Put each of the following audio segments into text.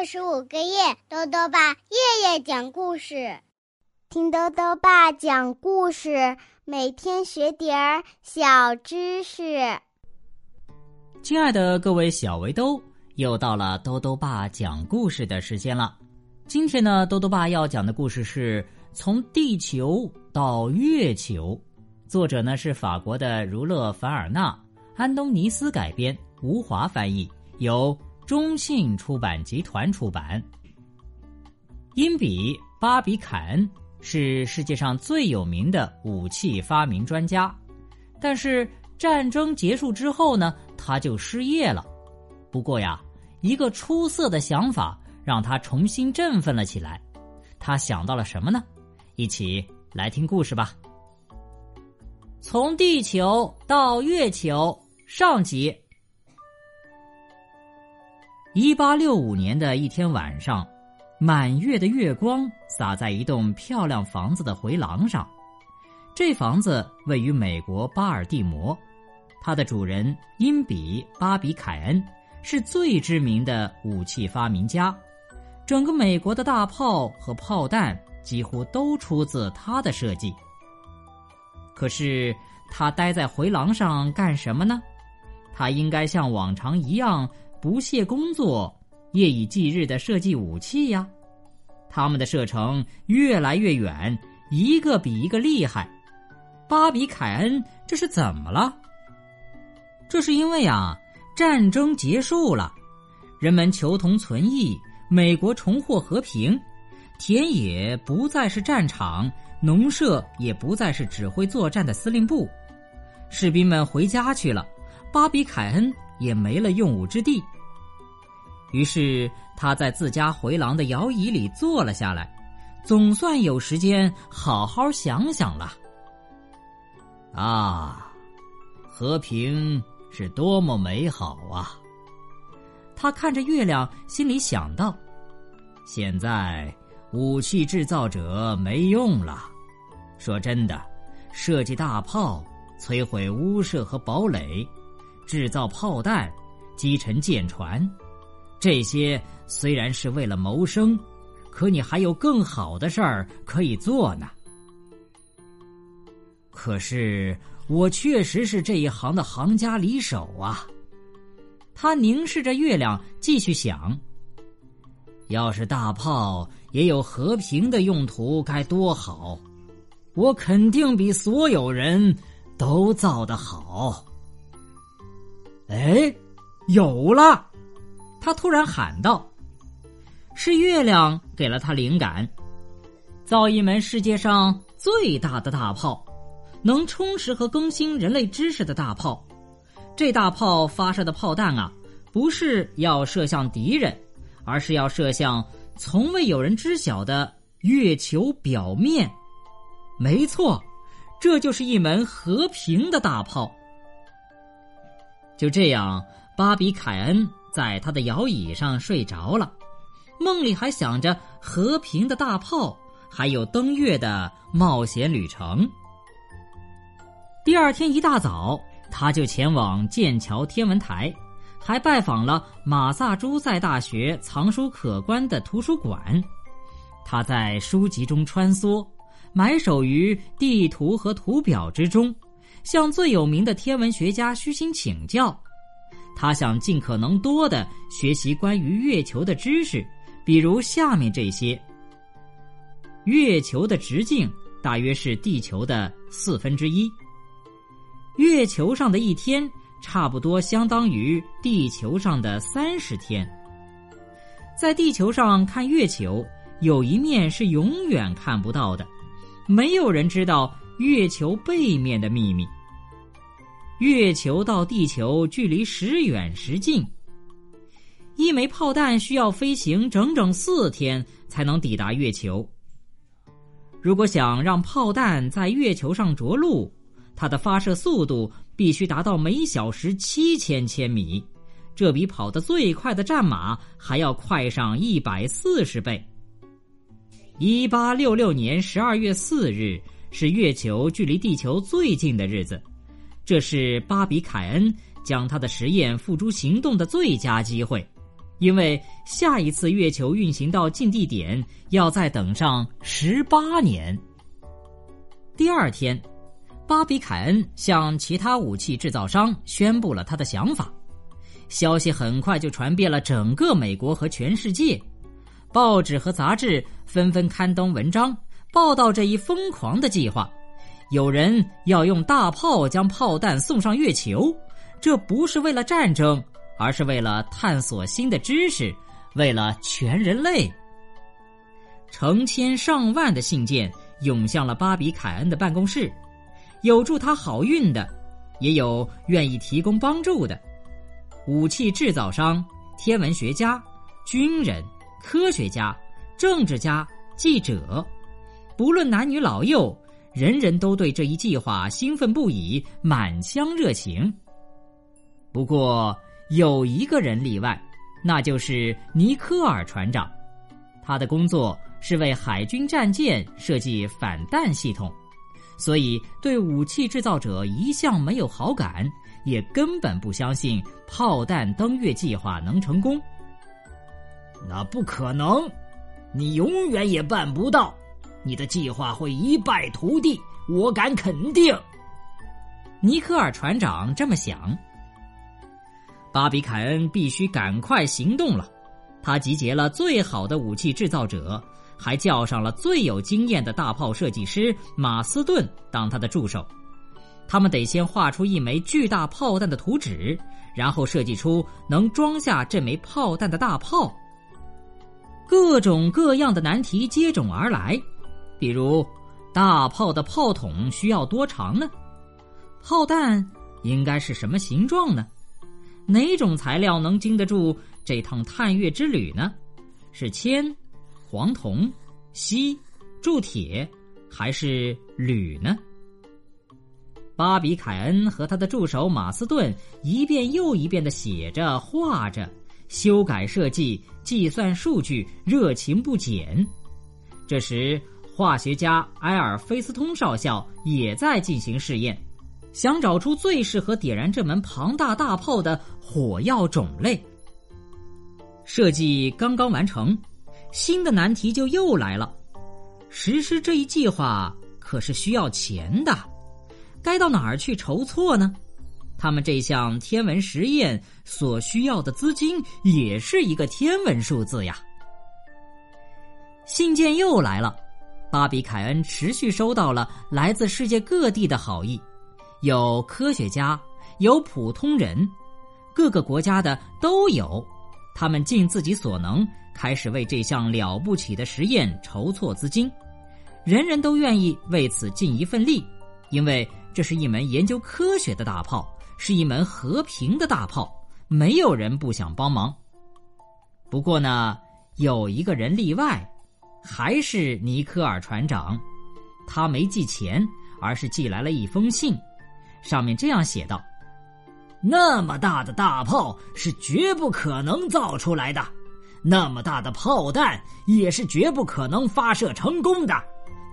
二十五个月，豆豆爸夜夜讲故事，听豆豆爸讲故事，每天学点儿小知识。亲爱的各位小围兜，又到了豆豆爸讲故事的时间了。今天呢，豆豆爸要讲的故事是从地球到月球，作者呢是法国的儒勒·凡尔纳，安东尼斯改编，吴华翻译，由。中信出版集团出版。因比·巴比凯恩是世界上最有名的武器发明专家，但是战争结束之后呢，他就失业了。不过呀，一个出色的想法让他重新振奋了起来。他想到了什么呢？一起来听故事吧。从地球到月球上集。一八六五年的一天晚上，满月的月光洒在一栋漂亮房子的回廊上。这房子位于美国巴尔的摩，它的主人因比·巴比凯恩是最知名的武器发明家，整个美国的大炮和炮弹几乎都出自他的设计。可是他待在回廊上干什么呢？他应该像往常一样。不懈工作，夜以继日的设计武器呀，他们的射程越来越远，一个比一个厉害。巴比凯恩这是怎么了？这是因为啊，战争结束了，人们求同存异，美国重获和平，田野不再是战场，农舍也不再是指挥作战的司令部，士兵们回家去了，巴比凯恩。也没了用武之地。于是他在自家回廊的摇椅里坐了下来，总算有时间好好想想了。啊，和平是多么美好啊！他看着月亮，心里想到：现在武器制造者没用了。说真的，设计大炮，摧毁屋舍和堡垒。制造炮弹、击沉舰船，这些虽然是为了谋生，可你还有更好的事儿可以做呢。可是我确实是这一行的行家里手啊！他凝视着月亮，继续想：要是大炮也有和平的用途，该多好！我肯定比所有人都造得好。哎，有了！他突然喊道：“是月亮给了他灵感，造一门世界上最大的大炮，能充实和更新人类知识的大炮。这大炮发射的炮弹啊，不是要射向敌人，而是要射向从未有人知晓的月球表面。没错，这就是一门和平的大炮。”就这样，巴比凯恩在他的摇椅上睡着了，梦里还想着和平的大炮，还有登月的冒险旅程。第二天一大早，他就前往剑桥天文台，还拜访了马萨诸塞大学藏书可观的图书馆。他在书籍中穿梭，埋首于地图和图表之中。向最有名的天文学家虚心请教，他想尽可能多的学习关于月球的知识，比如下面这些：月球的直径大约是地球的四分之一，月球上的一天差不多相当于地球上的三十天。在地球上看月球，有一面是永远看不到的，没有人知道。月球背面的秘密。月球到地球距离时远时近，一枚炮弹需要飞行整整四天才能抵达月球。如果想让炮弹在月球上着陆，它的发射速度必须达到每小时七千千米，这比跑得最快的战马还要快上一百四十倍。一八六六年十二月四日。是月球距离地球最近的日子，这是巴比凯恩将他的实验付诸行动的最佳机会。因为下一次月球运行到近地点要再等上十八年。第二天，巴比凯恩向其他武器制造商宣布了他的想法，消息很快就传遍了整个美国和全世界，报纸和杂志纷纷刊登文章报道这一疯狂的计划。有人要用大炮将炮弹送上月球，这不是为了战争。而是为了探索新的知识，为了全人类。成千上万的信件涌向了巴比凯恩的办公室，有祝他好运的，也有愿意提供帮助的。武器制造商、天文学家、军人、科学家、政治家、记者，不论男女老幼，人人都对这一计划兴奋不已，满腔热情。不过，有一个人例外，那就是尼科尔船长。他的工作是为海军战舰设计反弹系统，所以对武器制造者一向没有好感，也根本不相信炮弹登月计划能成功。那不可能，你永远也办不到，你的计划会一败涂地，我敢肯定。尼科尔船长这么想。巴比凯恩必须赶快行动了，他集结了最好的武器制造者，还叫上了最有经验的大炮设计师马斯顿当他的助手。他们得先画出一枚巨大炮弹的图纸，然后设计出能装下这枚炮弹的大炮。各种各样的难题接踵而来，比如大炮的炮筒需要多长呢？炮弹应该是什么形状呢？哪种材料能经得住这趟探月之旅呢？是铅、黄铜、锡、铸铁，还是铝呢？巴比凯恩和他的助手马斯顿一遍又一遍的写着、画着、修改设计、计算数据，热情不减。这时，化学家埃尔菲斯通少校也在进行试验。想找出最适合点燃这门庞大大炮的火药种类。设计刚刚完成，新的难题就又来了。实施这一计划可是需要钱的，该到哪儿去筹措呢？他们这项天文实验所需要的资金也是一个天文数字呀。信件又来了，巴比凯恩持续收到了来自世界各地的好意。有科学家，有普通人，各个国家的都有。他们尽自己所能，开始为这项了不起的实验筹措资金。人人都愿意为此尽一份力，因为这是一门研究科学的大炮，是一门和平的大炮。没有人不想帮忙。不过呢，有一个人例外，还是尼科尔船长。他没寄钱，而是寄来了一封信。上面这样写道：“那么大的大炮是绝不可能造出来的，那么大的炮弹也是绝不可能发射成功的。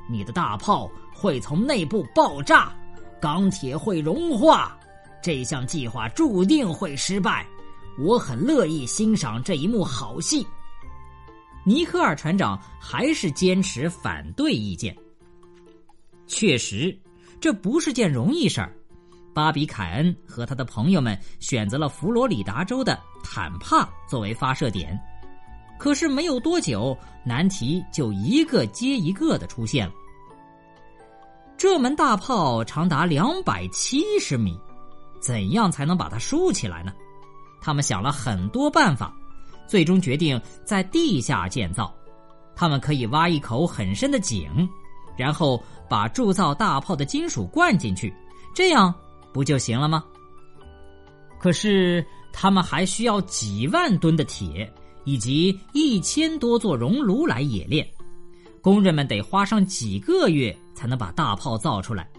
你的大炮会从内部爆炸，钢铁会融化，这项计划注定会失败。我很乐意欣赏这一幕好戏。”尼克尔船长还是坚持反对意见。确实，这不是件容易事儿。巴比凯恩和他的朋友们选择了佛罗里达州的坦帕作为发射点，可是没有多久，难题就一个接一个的出现了。这门大炮长达两百七十米，怎样才能把它竖起来呢？他们想了很多办法，最终决定在地下建造。他们可以挖一口很深的井，然后把铸造大炮的金属灌进去，这样。不就行了吗？可是他们还需要几万吨的铁，以及一千多座熔炉来冶炼。工人们得花上几个月才能把大炮造出来。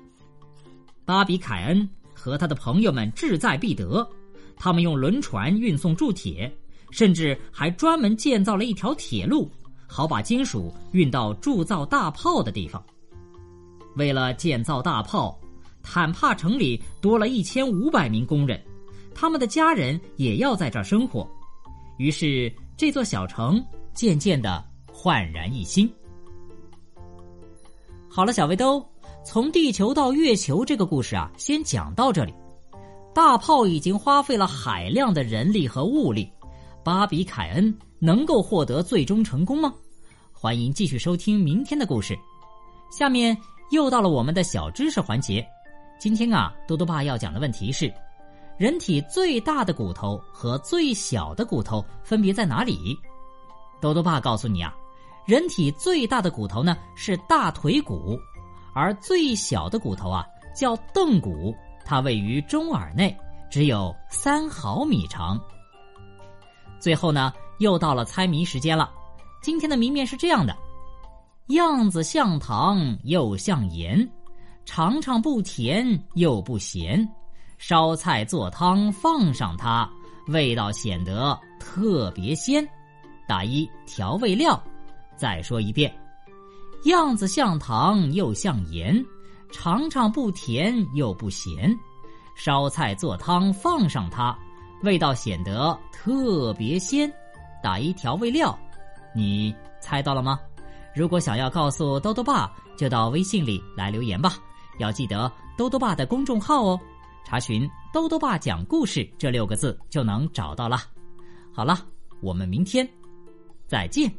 巴比凯恩和他的朋友们志在必得，他们用轮船运送铸铁，甚至还专门建造了一条铁路，好把金属运到铸造大炮的地方。为了建造大炮。坦帕城里多了一千五百名工人，他们的家人也要在这儿生活。于是，这座小城渐渐的焕然一新。好了，小围兜，从地球到月球这个故事啊，先讲到这里。大炮已经花费了海量的人力和物力，巴比凯恩能够获得最终成功吗？欢迎继续收听明天的故事。下面又到了我们的小知识环节。今天啊，多多爸要讲的问题是：人体最大的骨头和最小的骨头分别在哪里？多多爸告诉你啊，人体最大的骨头呢是大腿骨，而最小的骨头啊叫凳骨。它位于中耳内，只有三毫米长。最后呢，又到了猜谜时间了。今天的谜面是这样的：样子像糖又像盐，尝尝不甜又不咸，烧菜做汤放上它，味道显得特别鲜。打一调味料。再说一遍：样子像糖又像盐。尝尝不甜又不咸，烧菜做汤放上它，味道显得特别鲜。打一调味料，你猜到了吗？如果想要告诉豆豆爸，就到微信里来留言吧。要记得豆豆爸的公众号哦，查询“豆豆爸讲故事”这六个字就能找到了。好了，我们明天再见。